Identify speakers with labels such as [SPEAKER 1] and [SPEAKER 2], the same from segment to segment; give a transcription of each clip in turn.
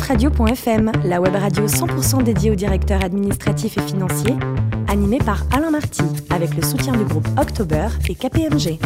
[SPEAKER 1] dafradio.fm, la web radio 100% dédiée aux directeurs administratifs et financiers, animée par Alain Marty, avec le soutien du groupe October et KPMG.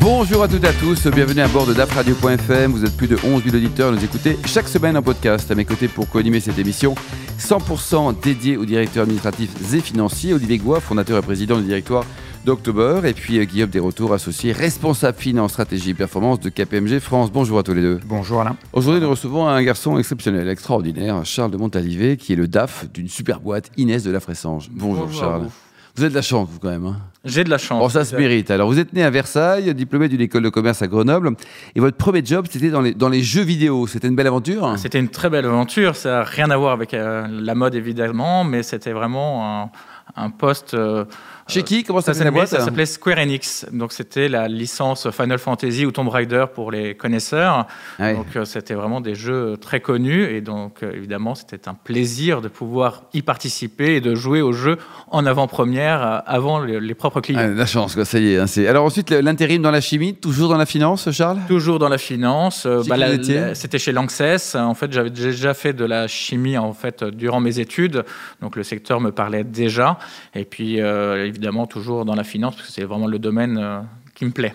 [SPEAKER 2] Bonjour à toutes et à tous, bienvenue à bord de dafradio.fm. Vous êtes plus de 11 000 auditeurs, nous écoutez chaque semaine en podcast. À mes côtés pour co-animer cette émission, 100% dédiée aux directeurs administratifs et financiers, Olivier Goua, fondateur et président du directoire d'October, et puis euh, Guillaume Desretours, associé responsable finance, stratégie et performance de KPMG France. Bonjour à tous les deux.
[SPEAKER 3] Bonjour Alain.
[SPEAKER 2] Aujourd'hui, nous recevons un garçon exceptionnel, extraordinaire, Charles de Montalivet, qui est le DAF d'une super boîte, Inès de la Fressange. Bonjour, Charles.
[SPEAKER 4] vous.
[SPEAKER 2] Vous avez de la chance, vous, quand même. hein.
[SPEAKER 4] J'ai de la chance.
[SPEAKER 2] Bon, ça se mérite. Alors, vous êtes né à Versailles, diplômé d'une école de commerce à Grenoble, et votre premier job, c'était dans les, dans les jeux vidéo. C'était une belle aventure
[SPEAKER 4] C'était une très belle aventure. Ça n'a rien à voir avec euh, la mode, évidemment, mais c'était vraiment un, un poste. euh,
[SPEAKER 2] Chez qui? Comment ça s'appelait la
[SPEAKER 4] s'appelait
[SPEAKER 2] boîte?
[SPEAKER 4] ça s'appelait Square Enix. Donc, c'était la licence Final Fantasy ou Tomb Raider pour les connaisseurs.
[SPEAKER 2] Ouais.
[SPEAKER 4] Donc, euh, c'était vraiment des jeux très connus. Et donc, euh, évidemment, c'était un plaisir de pouvoir y participer et de jouer aux jeux en avant-première euh, avant les, les propres clients.
[SPEAKER 2] Ah, la chance, quoi, ça y est. hein, Alors ensuite, l'intérim dans la chimie, toujours dans la finance, Charles?
[SPEAKER 4] Toujours dans la finance. bah, C'était chez Lanxess. En fait, j'avais déjà fait de la chimie en fait durant mes études, donc le secteur me parlait déjà. Et puis euh, évidemment toujours dans la finance parce que c'est vraiment le domaine euh, qui me plaît.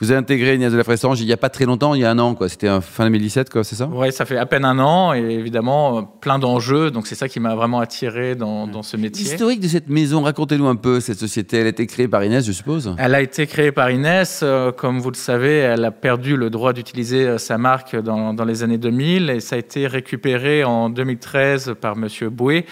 [SPEAKER 2] Vous avez intégré Inès de la Fressange il n'y a pas très longtemps, il y a un an, quoi. C'était fin 2017, quoi, c'est ça?
[SPEAKER 4] Ouais, ça fait à peine un an et évidemment euh, plein d'enjeux. Donc c'est ça qui m'a vraiment attiré dans, dans ce métier.
[SPEAKER 2] L'historique de cette maison, racontez-nous un peu cette société. Elle a été créée par Inès, je suppose?
[SPEAKER 4] Elle a été créée par Inès. euh, Comme vous le savez, elle a perdu le droit d'utiliser euh, sa marque dans, dans les années 2000 et ça a été récupéré en 2013 par Monsieur Boué,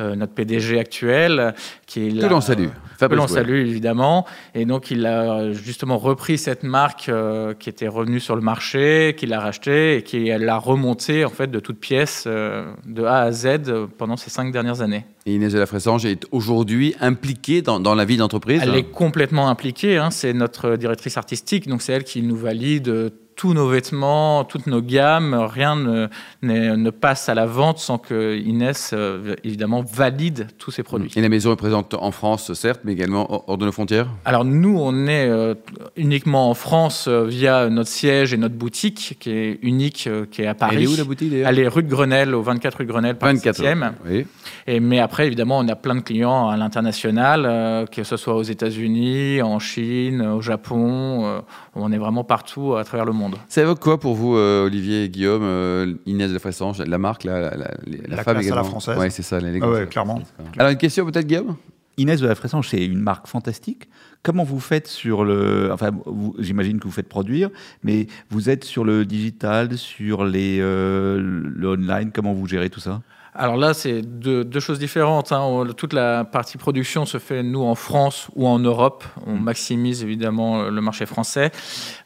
[SPEAKER 4] euh, notre PDG actuel, qui
[SPEAKER 2] Que l'on salue.
[SPEAKER 4] que l'on salue évidemment. Et donc il a justement repris cette marque euh, qui était revenue sur le marché, qu'il a racheté et qui l'a remontée en fait de toutes pièces euh, de A à Z euh, pendant ces cinq dernières années.
[SPEAKER 2] Et Inès de la Fressange est aujourd'hui impliquée dans, dans la vie d'entreprise.
[SPEAKER 4] Elle est complètement impliquée. hein. C'est notre directrice artistique, donc c'est elle qui nous valide tous nos vêtements, toutes nos gammes. Rien ne, ne- ne passe à la vente sans que Inès, euh, évidemment, valide tous ces produits.
[SPEAKER 2] Et la maison est présente en France, certes, mais également hors- de nos frontières?
[SPEAKER 4] Alors nous, on est euh, uniquement en France euh, via notre siège et notre boutique qui est unique, qui est à Paris.
[SPEAKER 2] Elle est où la boutique d'ailleurs?
[SPEAKER 4] Elle est rue de Grenelle, au 24 rue de Grenelle, Paris
[SPEAKER 2] 24.
[SPEAKER 4] 7e.
[SPEAKER 2] Oui.
[SPEAKER 4] Et, mais après, évidemment, on a plein de clients à l'international, euh, que ce soit aux États-Unis, en Chine, au Japon. on est vraiment partout à travers le monde.
[SPEAKER 2] Ça évoque quoi pour vous, euh, Olivier et Guillaume, euh, Inès de la Fressange, la marque, la, la, la, la
[SPEAKER 3] La
[SPEAKER 2] femme
[SPEAKER 3] classe à la française.
[SPEAKER 2] Oui, c'est ça, l'élégance.
[SPEAKER 3] Ah ouais, clairement.
[SPEAKER 2] Alors, une question peut-être, Guillaume?
[SPEAKER 5] Inès de la Fressange, c'est une marque fantastique. Comment vous faites sur le. Enfin, vous- j'imagine que vous faites produire, mais vous êtes sur le digital, sur les, euh, le online. Comment vous gérez tout ça?
[SPEAKER 4] Alors là, c'est deux, deux choses différentes. hein. Toute la partie production se fait, nous, en France ou en Europe. On maximise évidemment le marché français.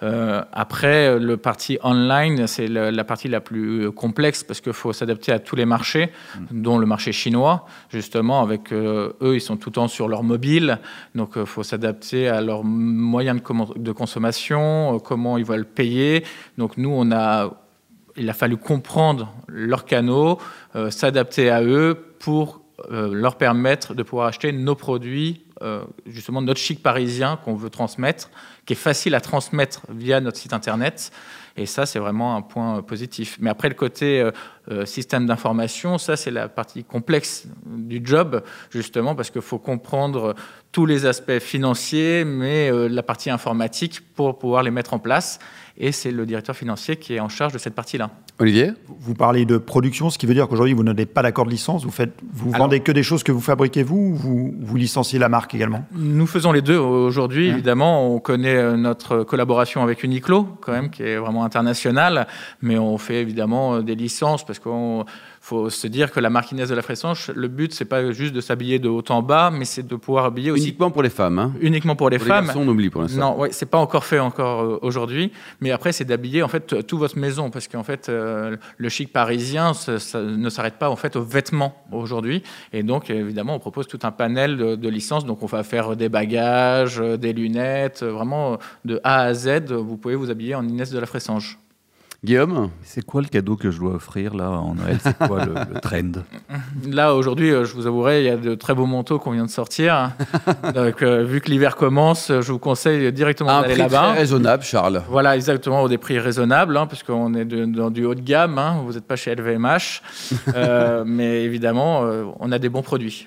[SPEAKER 4] Euh, après, le parti online, c'est la partie la plus euh, complexe parce qu'il faut s'adapter à tous les marchés, dont le marché chinois, justement. Avec euh, eux, ils sont tout le temps sur leur mobile. Donc, il faut s'adapter à leurs moyens de, de consommation, comment ils veulent payer. Donc, nous, on a il a fallu comprendre leurs canaux, euh, s'adapter à eux pour euh, leur permettre de pouvoir acheter nos produits, euh, justement notre chic parisien qu'on veut transmettre, qui est facile à transmettre via notre site internet. Et ça, c'est vraiment un point positif. Mais après, le côté système d'information, ça, c'est la partie complexe du job, justement, parce qu'il faut comprendre tous les aspects financiers, mais euh, la partie informatique pour pouvoir les mettre en place. Et c'est le directeur financier qui est en charge de cette partie-là.
[SPEAKER 2] Olivier?
[SPEAKER 3] Vous parlez de production, ce qui veut dire qu'aujourd'hui, vous n'avez pas d'accord de licence. Vous, faites, vous
[SPEAKER 4] Alors-
[SPEAKER 3] vendez que des choses que vous fabriquez vous ou vous, vous licenciez la marque également?
[SPEAKER 4] Nous faisons les deux aujourd'hui,
[SPEAKER 3] Hein
[SPEAKER 4] évidemment. On connaît euh, notre collaboration avec Uniqlo, quand même, qui est vraiment internationale, mais on fait évidemment euh, des licences parce qu'on faut se dire que la marque Inès de la Fressange, le but, c'est pas juste de s'habiller de haut en bas, mais c'est de pouvoir habiller aussi
[SPEAKER 2] Uniquement pour les femmes. Hein.
[SPEAKER 4] uniquement pour les
[SPEAKER 2] pour
[SPEAKER 4] femmes.
[SPEAKER 2] les garçons, on oublie pour l'instant.
[SPEAKER 4] Non, ouais, c'est pas encore fait encore euh, aujourd'hui, mais après c'est d'habiller en fait toute votre maison parce qu'en fait euh, le chic parisien ça, ça ne s'arrête pas en fait aux vêtements aujourd'hui et donc évidemment on propose tout un panel de, de licences donc on va faire des bagages, euh, des lunettes, euh, vraiment euh, de A à Z vous pouvez vous habiller en Inès de la Fressange.
[SPEAKER 2] Guillaume
[SPEAKER 5] C'est quoi le cadeau que je dois offrir là en Noël? C'est quoi le, le, trend?
[SPEAKER 4] Là, aujourd'hui, euh, je vous avouerai, il y a de très beaux manteaux qu'on vient de sortir. Donc, euh, vu que l'hiver commence, je vous conseille directement d'aller là-bas.
[SPEAKER 2] très raisonnable, Charles.
[SPEAKER 4] Voilà, exactement, au des prix raisonnables, hein, puisqu'on est de, dans du haut de gamme. Hein, vous n'êtes pas chez LVMH. euh, mais évidemment, euh, on a des bons produits.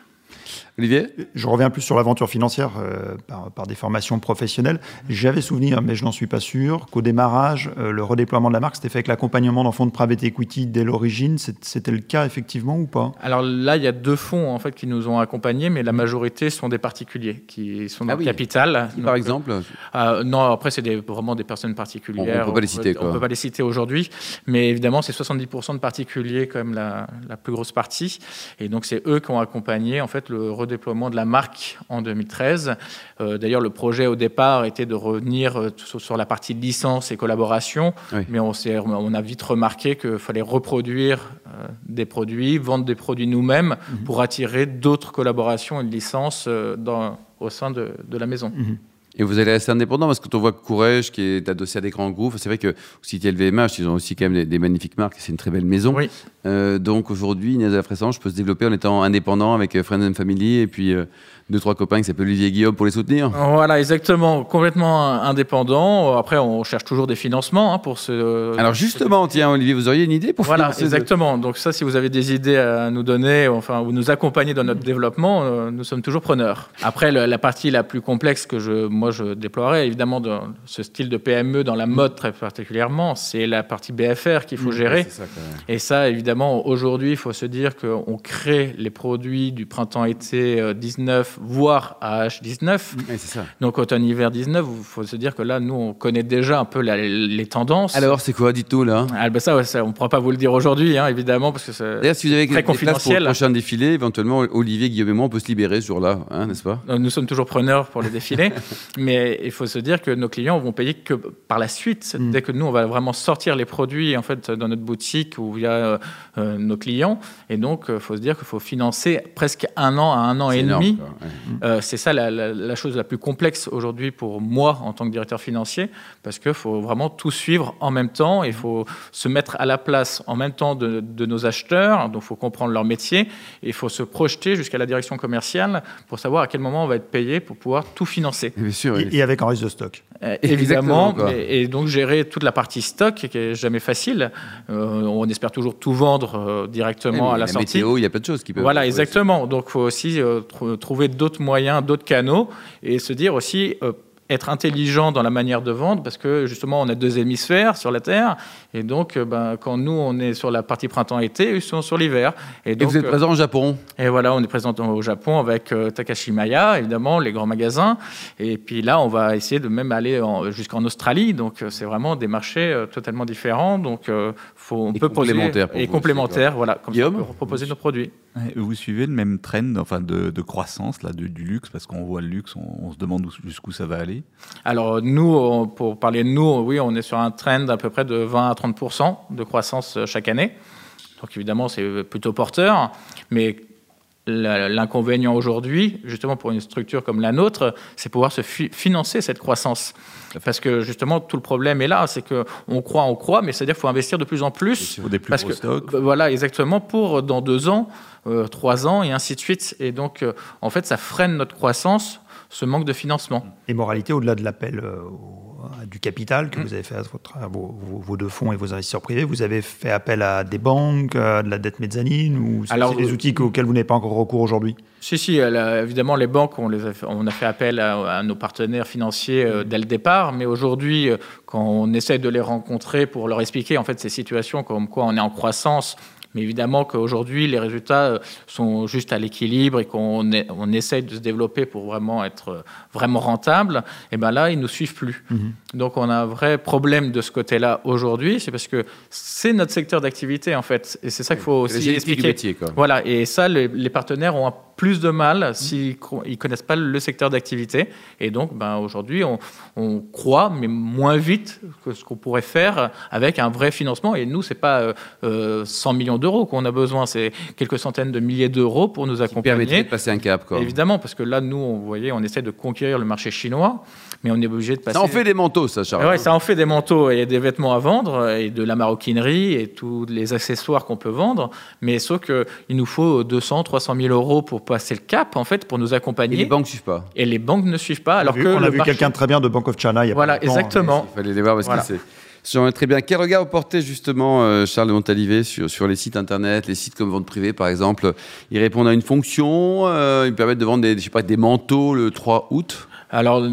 [SPEAKER 2] Olivier?
[SPEAKER 3] Je reviens plus sur l'aventure financière euh, par, par, des formations professionnelles. J'avais souvenir, mais je n'en suis pas sûr, qu'au démarrage, euh, le redéploiement de la marque, c'était fait avec l'accompagnement d'un fonds de private equity dès l'origine. C'était le cas effectivement ou pas?
[SPEAKER 4] Alors là, il y a deux fonds en fait qui nous ont accompagnés, mais la majorité sont des particuliers qui sont dans ah oui. le capital.
[SPEAKER 2] Qui, par exemple
[SPEAKER 4] euh, Non, après, c'est vraiment des personnes particulières.
[SPEAKER 2] On ne peut pas les citer.
[SPEAKER 4] On ne peut pas les citer aujourd'hui, mais évidemment, c'est 70% de particuliers quand même la, la, plus grosse partie. Et donc, c'est eux qui ont accompagné en fait le redéploiement de la marque en 2013. Euh, D'ailleurs, le projet au départ était de revenir euh, sur la partie licence et collaboration, oui. mais on, on, a vite remarqué qu'il fallait reproduire euh, des produits, vendre des produits nous-mêmes -hmm. pour attirer d'autres collaborations et licences dans, au sein de, de la maison.
[SPEAKER 2] -hmm. Et vous allez rester indépendant parce que quand on voit Courrèges qui est adossé à des grands groupes, c'est vrai que vous citez LVMH, ils ont aussi quand même des, des magnifiques marques, c'est une très belle maison.
[SPEAKER 4] Oui.
[SPEAKER 2] Euh, donc aujourd'hui, Inès de la Fressange peut se développer en étant indépendant avec Friends and Family et puis euh, deux, trois copains qui s'appellent Olivier et Guillaume pour les soutenir.
[SPEAKER 4] Voilà, exactement, complètement indépendant. Après, on cherche toujours des financements hein, pour ce.
[SPEAKER 2] Alors justement, tiens, Olivier, vous auriez une idée pour
[SPEAKER 4] Voilà, exactement. De... Donc ça, si vous avez des idées à nous donner, enfin, ou nous accompagner dans notre développement, euh, nous sommes toujours preneurs. Après, le, la partie la plus complexe que je, moi, je déploierais, évidemment, ce style de PME, dans la mode très particulièrement, c'est la partie BFR qu'il faut mmh, gérer.
[SPEAKER 2] Ça,
[SPEAKER 4] et ça, évidemment, aujourd'hui, il faut se dire qu'on crée les produits du printemps-été 19 voire à H19.
[SPEAKER 2] Oui, ça.
[SPEAKER 4] Donc automne-hiver 19, il faut se dire que là, nous, on connaît déjà un peu la, les tendances.
[SPEAKER 2] Alors, c'est quoi, dites-tout, là?
[SPEAKER 4] Ah, ben ça, ça, on ne pourra pas vous le dire aujourd'hui, hein, évidemment, parce que c'est
[SPEAKER 2] si vous avez
[SPEAKER 4] très confidentiel.
[SPEAKER 2] pour le prochain défilé, éventuellement, Olivier, Guillaume et moi, on peut se libérer ce jour-là, hein, n'est-ce pas?
[SPEAKER 4] Nous sommes toujours preneurs pour les défilés, mais il faut se dire que nos clients vont payer que par la suite, mm. dès que nous, on va vraiment sortir les produits, en fait, dans notre boutique ou via euh, euh, nos clients, et donc, il faut se dire qu'il faut financer presque un an à un an et
[SPEAKER 2] énorme,
[SPEAKER 4] demi.
[SPEAKER 2] Ouais.
[SPEAKER 4] Euh, c'est ça la, la, la, chose la plus complexe aujourd'hui pour moi en tant que directeur financier, parce qu'il faut vraiment tout suivre en même temps, il faut se mettre à la place en même temps de, de nos acheteurs, donc il faut comprendre leur métier, et il faut se projeter jusqu'à la direction commerciale pour savoir à quel moment on va être payé pour pouvoir tout financer.
[SPEAKER 2] Sûr,
[SPEAKER 3] et, et, avec un risque de stock.
[SPEAKER 4] Euh, évidemment, et, et, donc gérer toute la partie stock, qui est jamais facile. Euh, on espère toujours tout vendre euh, directement à la,
[SPEAKER 2] la
[SPEAKER 4] sortie.
[SPEAKER 2] Météo, il y a plein de choses qui peuvent.
[SPEAKER 4] Voilà, exactement. Donc il faut aussi tr trouver d'autres moyens d'autres canaux et se dire aussi euh, être intelligent dans la manière de vendre parce que justement on a deux hémisphères sur la Terre et donc euh, ben, quand nous on est sur la partie printemps-été, ils sont sur l'hiver.
[SPEAKER 2] Et, et, donc, vous êtes présent au Japon?
[SPEAKER 4] Et voilà, on est présent au Japon avec euh, Takashi Maya, évidemment, les grands magasins. Et puis là, on va essayer de même aller jusqu'en Australie. Donc euh, c'est vraiment des marchés euh, totalement différents. Donc faut, on
[SPEAKER 2] et
[SPEAKER 4] peut
[SPEAKER 2] complémentaires
[SPEAKER 4] poser et complémentaires, voilà, comme
[SPEAKER 2] Guillaume
[SPEAKER 4] ça, on peut proposer nos produits.
[SPEAKER 5] Vous suivez le même trend, enfin de, de croissance là, de, du luxe, parce qu'on voit le luxe, on, on se demande jusqu'où ça va aller.
[SPEAKER 4] Alors nous, pour parler de nous, oui, on est sur un trend à peu près de 20 à 30% de croissance chaque année. Donc évidemment, c'est plutôt porteur, mais l'inconvénient aujourd'hui, justement pour une structure comme la nôtre, c'est pouvoir se fi financer cette croissance. Parce que justement, tout le problème est là, c'est qu'on croit, on croit, mais c'est-à-dire qu'il faut investir de plus en plus.
[SPEAKER 5] Des plus
[SPEAKER 4] parce
[SPEAKER 5] gros
[SPEAKER 4] que,
[SPEAKER 5] stocks.
[SPEAKER 4] Voilà, exactement, pour dans deux ans, euh, trois ans, et ainsi de suite. Et donc, euh, en fait, ça freine notre croissance, ce manque de financement.
[SPEAKER 3] Et moralité, au-delà de l'appel euh, du capital que mmh. vous avez fait à, votre, à vos, deux fonds et vos investisseurs privés, vous avez fait appel à des banques, à de la dette mezzanine, ou c'est des outils auxquels vous n'avez pas encore recours aujourd'hui?
[SPEAKER 4] Si, si, là, évidemment, les banques, on, les a, fait, on a fait appel à, à, nos partenaires financiers euh, dès le départ, mais aujourd'hui, euh, quand on essaie de les rencontrer pour leur expliquer en fait ces situations comme quoi on est en croissance, mais évidemment qu'aujourd'hui, les résultats sont juste à l'équilibre et qu'on on essaye de se développer pour vraiment être vraiment rentable, et ben là, ils ne nous suivent plus.
[SPEAKER 2] Mhm.
[SPEAKER 4] Donc, on a un vrai problème de ce côté-là aujourd'hui. C'est parce que c'est notre secteur d'activité, en fait. Et c'est ça qu'il faut aussi expliquer.
[SPEAKER 2] Métier, quoi.
[SPEAKER 4] Voilà. Et ça, les, les partenaires ont plus de mal s'ils ne connaissent pas le secteur d'activité. Et donc, ben, aujourd'hui, on, on, croit, mais moins vite que ce qu'on pourrait faire avec un vrai financement. Et nous, ce n'est pas euh, 100 millions d'euros qu'on a besoin. C'est quelques centaines de milliers d'euros pour nous accompagner.
[SPEAKER 2] Permettrait de passer un cap, quoi.
[SPEAKER 4] Évidemment, parce que là, nous, on, vous voyez, on essaie de conquérir le marché chinois, mais on est obligé de passer.
[SPEAKER 2] Ça en fait des manteaux, ça, Charles.
[SPEAKER 4] Ouais, ça en fait des manteaux et des vêtements à vendre et de la maroquinerie et tous les accessoires qu'on peut vendre. Mais sauf qu'il nous faut 200, 300 000 euros pour passer le cap, en fait, pour nous accompagner.
[SPEAKER 2] Et les banques ne suivent pas.
[SPEAKER 4] Et les banques ne suivent pas.
[SPEAKER 3] On a
[SPEAKER 4] Alors
[SPEAKER 3] vu,
[SPEAKER 4] que
[SPEAKER 3] on a
[SPEAKER 4] le
[SPEAKER 3] vu
[SPEAKER 4] marché-
[SPEAKER 3] quelqu'un très bien de Bank of China il y a
[SPEAKER 4] Voilà,
[SPEAKER 3] pas longtemps.
[SPEAKER 4] exactement.
[SPEAKER 2] Il fallait les voir parce
[SPEAKER 4] Voilà.
[SPEAKER 2] que c'est. J'aimerais très bien. Quel regard vous portez justement, euh, Charles de Montalivet, sur, sur les sites internet, les sites comme Vente Privée par exemple? Ils répondent à une fonction, euh, ils permettent de vendre des, je sais pas, des manteaux le 3 août?
[SPEAKER 4] Alors,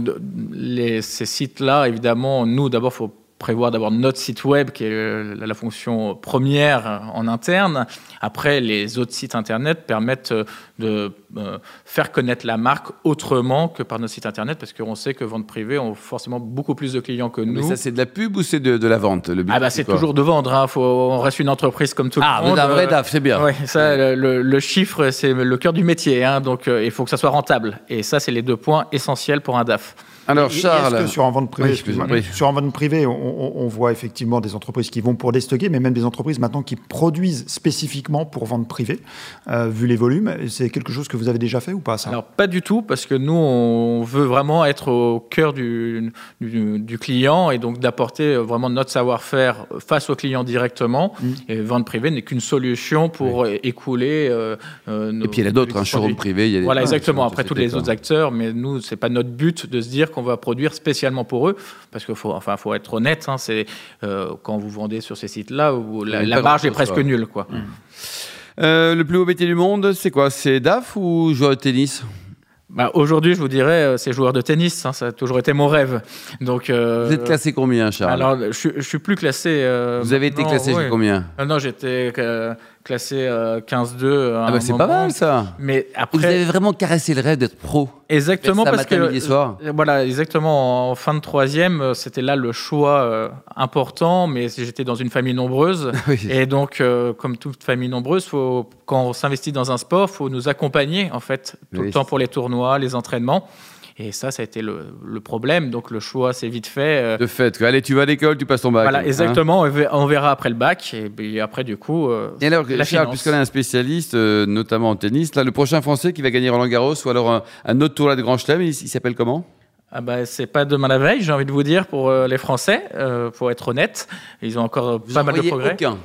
[SPEAKER 4] ces sites-là, évidemment, nous, d'abord, il faut prévoir d'avoir notre site web, qui est euh, la, fonction première en interne. Après, les autres sites Internet permettent euh, de euh, faire connaître la marque autrement que par notre site Internet, parce qu'on sait que vente privée ont forcément beaucoup plus de clients que
[SPEAKER 2] Mais
[SPEAKER 4] nous.
[SPEAKER 2] ça, c'est de la pub ou c'est de, de la vente le but,
[SPEAKER 4] ah bah c'est toujours de vendre, hein. Faut, on reste une entreprise comme tout
[SPEAKER 2] Ah,
[SPEAKER 4] le
[SPEAKER 2] vous
[SPEAKER 4] monde.
[SPEAKER 2] un vrai DAF, c'est bien.
[SPEAKER 4] Ouais, ça, le- chiffre, c'est le cœur du métier, hein, donc il faut que ça soit rentable. Et ça, c'est les deux points essentiels pour un DAF.
[SPEAKER 2] Alors, Charles.
[SPEAKER 3] Est-ce que sur un vente privée,
[SPEAKER 2] Oui,
[SPEAKER 3] sur un vente privée, on, on- voit effectivement des entreprises qui vont pour déstocker, mais même des entreprises maintenant qui produisent spécifiquement pour vente privée, euh, vu les volumes. C'est quelque chose que vous avez déjà fait ou pas ça?
[SPEAKER 4] Alors pas du tout, parce que nous, on veut vraiment être au cœur du, du, du client et donc d'apporter vraiment notre savoir-faire face au client directement.
[SPEAKER 2] Mm.
[SPEAKER 4] Et vente privée n'est qu'une solution pour écouler. euh, euh, nos-
[SPEAKER 2] Et puis il y en a d'autres, un showroom privé. Il y a des-
[SPEAKER 4] Voilà,
[SPEAKER 2] Ah,
[SPEAKER 4] exactement. Après, tous les autres acteurs, mais nous, c'est pas notre but de se dire qu'on va produire spécialement pour eux, parce qu'il faut, enfin, faut être honnête. hein, c'est euh, quand vous vendez sur ces sites-là, la, la marge est presque
[SPEAKER 2] quoi.
[SPEAKER 4] nulle, quoi.
[SPEAKER 2] Euh, le plus haut métier du monde, c'est quoi? C'est DAF ou joueur de tennis?
[SPEAKER 4] Bah, Aujourd'hui, je vous dirais, euh, c'est joueur de tennis. hein, ça a toujours été mon rêve. Donc, euh,
[SPEAKER 2] Vous êtes classé combien, Charles?
[SPEAKER 4] Alors, je, je suis plus classé. euh,
[SPEAKER 2] Vous avez été classé
[SPEAKER 4] ouais.
[SPEAKER 2] combien?
[SPEAKER 4] Ah Non, j'étais euh, classé euh, 15-2. à
[SPEAKER 2] Ah bah c'est pas mal ça.
[SPEAKER 4] Mais
[SPEAKER 2] Vous
[SPEAKER 4] après,
[SPEAKER 2] avez vraiment caressé le rêve d'être pro.
[SPEAKER 4] exactement parce
[SPEAKER 2] matin,
[SPEAKER 4] que
[SPEAKER 2] soir.
[SPEAKER 4] euh, voilà, exactement en fin de troisième, euh, c'était là le choix euh, important. Mais j'étais dans une famille nombreuse.
[SPEAKER 2] Oui.
[SPEAKER 4] Et donc, euh, comme toute famille nombreuse, faut, quand on s'investit dans un sport, faut nous accompagner en fait tout
[SPEAKER 2] Oui.
[SPEAKER 4] le temps pour les tournois, les entraînements. Et ça, ça a été le, le problème. Donc, le choix s'est vite fait. euh,
[SPEAKER 2] De fait, que, allez, tu vas à l'école, tu passes ton bac.
[SPEAKER 4] voilà,
[SPEAKER 2] hein.
[SPEAKER 4] exactement. on verra- on verra après le bac. Et puis après, du coup, euh,
[SPEAKER 2] Et alors,
[SPEAKER 4] La
[SPEAKER 2] Charles, puisqu'on est un spécialiste, euh, notamment en tennis, là, le prochain Français qui va gagner Roland Garros ou alors un, un autre tournoi de Grand Chelem, il, il s'appelle comment?
[SPEAKER 4] Ah bah, c'est pas demain la veille, j'ai envie de vous dire, pour les Français, euh, pour être honnête. Ils ont encore
[SPEAKER 2] Vous
[SPEAKER 4] pas mal de progrès.
[SPEAKER 2] aucun.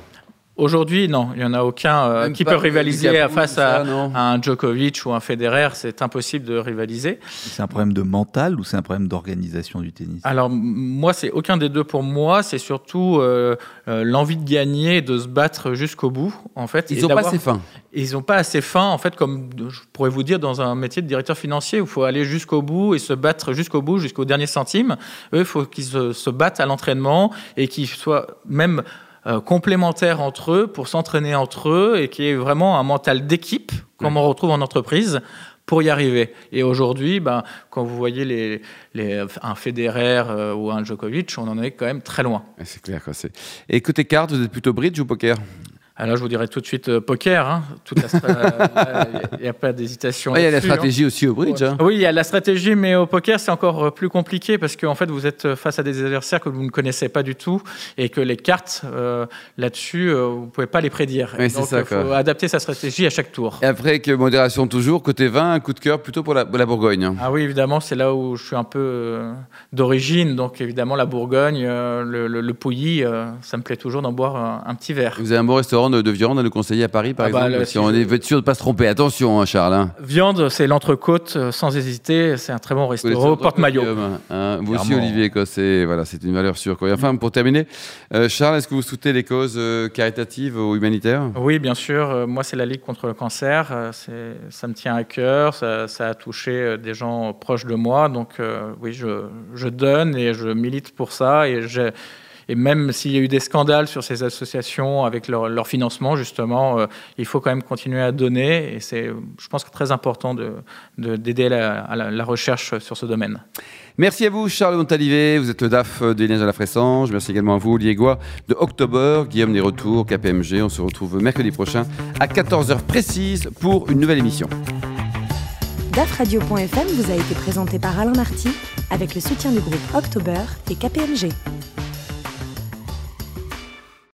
[SPEAKER 4] Aujourd'hui, non, il n'y en a aucun euh, qui peut rivaliser face
[SPEAKER 2] ça,
[SPEAKER 4] à, un Djokovic ou un Federer. C'est impossible de rivaliser.
[SPEAKER 5] C'est un problème de mental ou c'est un problème d'organisation du tennis?
[SPEAKER 4] Alors, moi, c'est aucun des deux pour moi. C'est surtout euh, euh, l'envie de gagner, de se battre jusqu'au bout, en fait.
[SPEAKER 2] Ils n'ont pas assez faim.
[SPEAKER 4] Ils n'ont pas assez faim, en fait, comme je pourrais vous dire dans un métier de directeur financier où il faut aller jusqu'au bout et se battre jusqu'au bout, jusqu'au dernier centime. Eux, il faut qu'ils se, se battent à l'entraînement et qu'ils soient même euh, complémentaires entre eux pour s'entraîner entre eux et qu'il y ait vraiment un mental d'équipe, comme on retrouve en entreprise, pour y arriver. Et aujourd'hui, ben, quand vous voyez les, les, un Federer euh, ou un Djokovic, on en est quand même très loin.
[SPEAKER 2] C'est clair. Quoi, c'est- Et côté cartes, vous êtes plutôt bridge ou poker?
[SPEAKER 4] Alors, je vous dirais tout de suite euh, poker. hein. Il n'y a pas d'hésitation.
[SPEAKER 2] Ouais, Il y a la
[SPEAKER 4] hein.
[SPEAKER 2] stratégie aussi au bridge. hein.
[SPEAKER 4] Oui, il y a la stratégie, mais au poker, c'est encore euh, plus compliqué parce qu'en fait, vous êtes face à des adversaires que vous ne connaissez pas du tout et que les cartes, euh, là-dessus, euh, vous ne pouvez pas les prédire.
[SPEAKER 2] Oui,
[SPEAKER 4] Donc, il faut
[SPEAKER 2] quoi.
[SPEAKER 4] adapter sa stratégie à chaque tour.
[SPEAKER 2] Et après, que modération toujours, côté vin, un coup de cœur plutôt pour la, pour la Bourgogne. hein.
[SPEAKER 4] Ah oui, évidemment, c'est là où je suis un peu euh, d'origine. Donc, évidemment, la Bourgogne, euh, le, le- le Pouilly, euh, ça me plaît toujours d'en boire un, un petit verre.
[SPEAKER 2] Vous avez un bon restaurant de, de viande à nous conseiller à Paris, par
[SPEAKER 4] Ah bah,
[SPEAKER 2] exemple
[SPEAKER 4] le-
[SPEAKER 2] Si
[SPEAKER 4] si
[SPEAKER 2] on est veut être sûr de ne pas se tromper. Attention, hein, Charles. hein.
[SPEAKER 4] Viande, c'est l'entrecôte, euh, sans hésiter. C'est un très bon restaurant. Porte-maillot.
[SPEAKER 2] hein. Vous aussi. Olivier. C'est voilà, c'est une valeur sûre. Quoi. Et enfin, pour terminer, euh, Charles, est-ce que vous soutenez les causes euh, caritatives ou humanitaires?
[SPEAKER 4] Oui, bien sûr. Moi, c'est la Ligue contre le cancer. Ça me tient à cœur. Ça, ça a touché des gens proches de moi. Donc, euh, oui, je, je donne et je milite pour ça. Et, j'ai- et même s'il y a eu des scandales sur ces associations avec leur, leur financement, justement, euh, il faut quand même continuer à donner. Et c'est, je pense, très important de, de- d'aider la, à la, la recherche sur ce domaine.
[SPEAKER 2] Merci à vous, Charles Montalivet. Vous êtes le DAF de l'Énergie de la Fressange. Merci également à vous, Goua, de October. Guillaume des Retours, KPMG. On se retrouve mercredi prochain à 14h précise pour une nouvelle émission.
[SPEAKER 1] DAFradio.fm vous a été présenté par Alain Marty avec le soutien du groupe October et KPMG.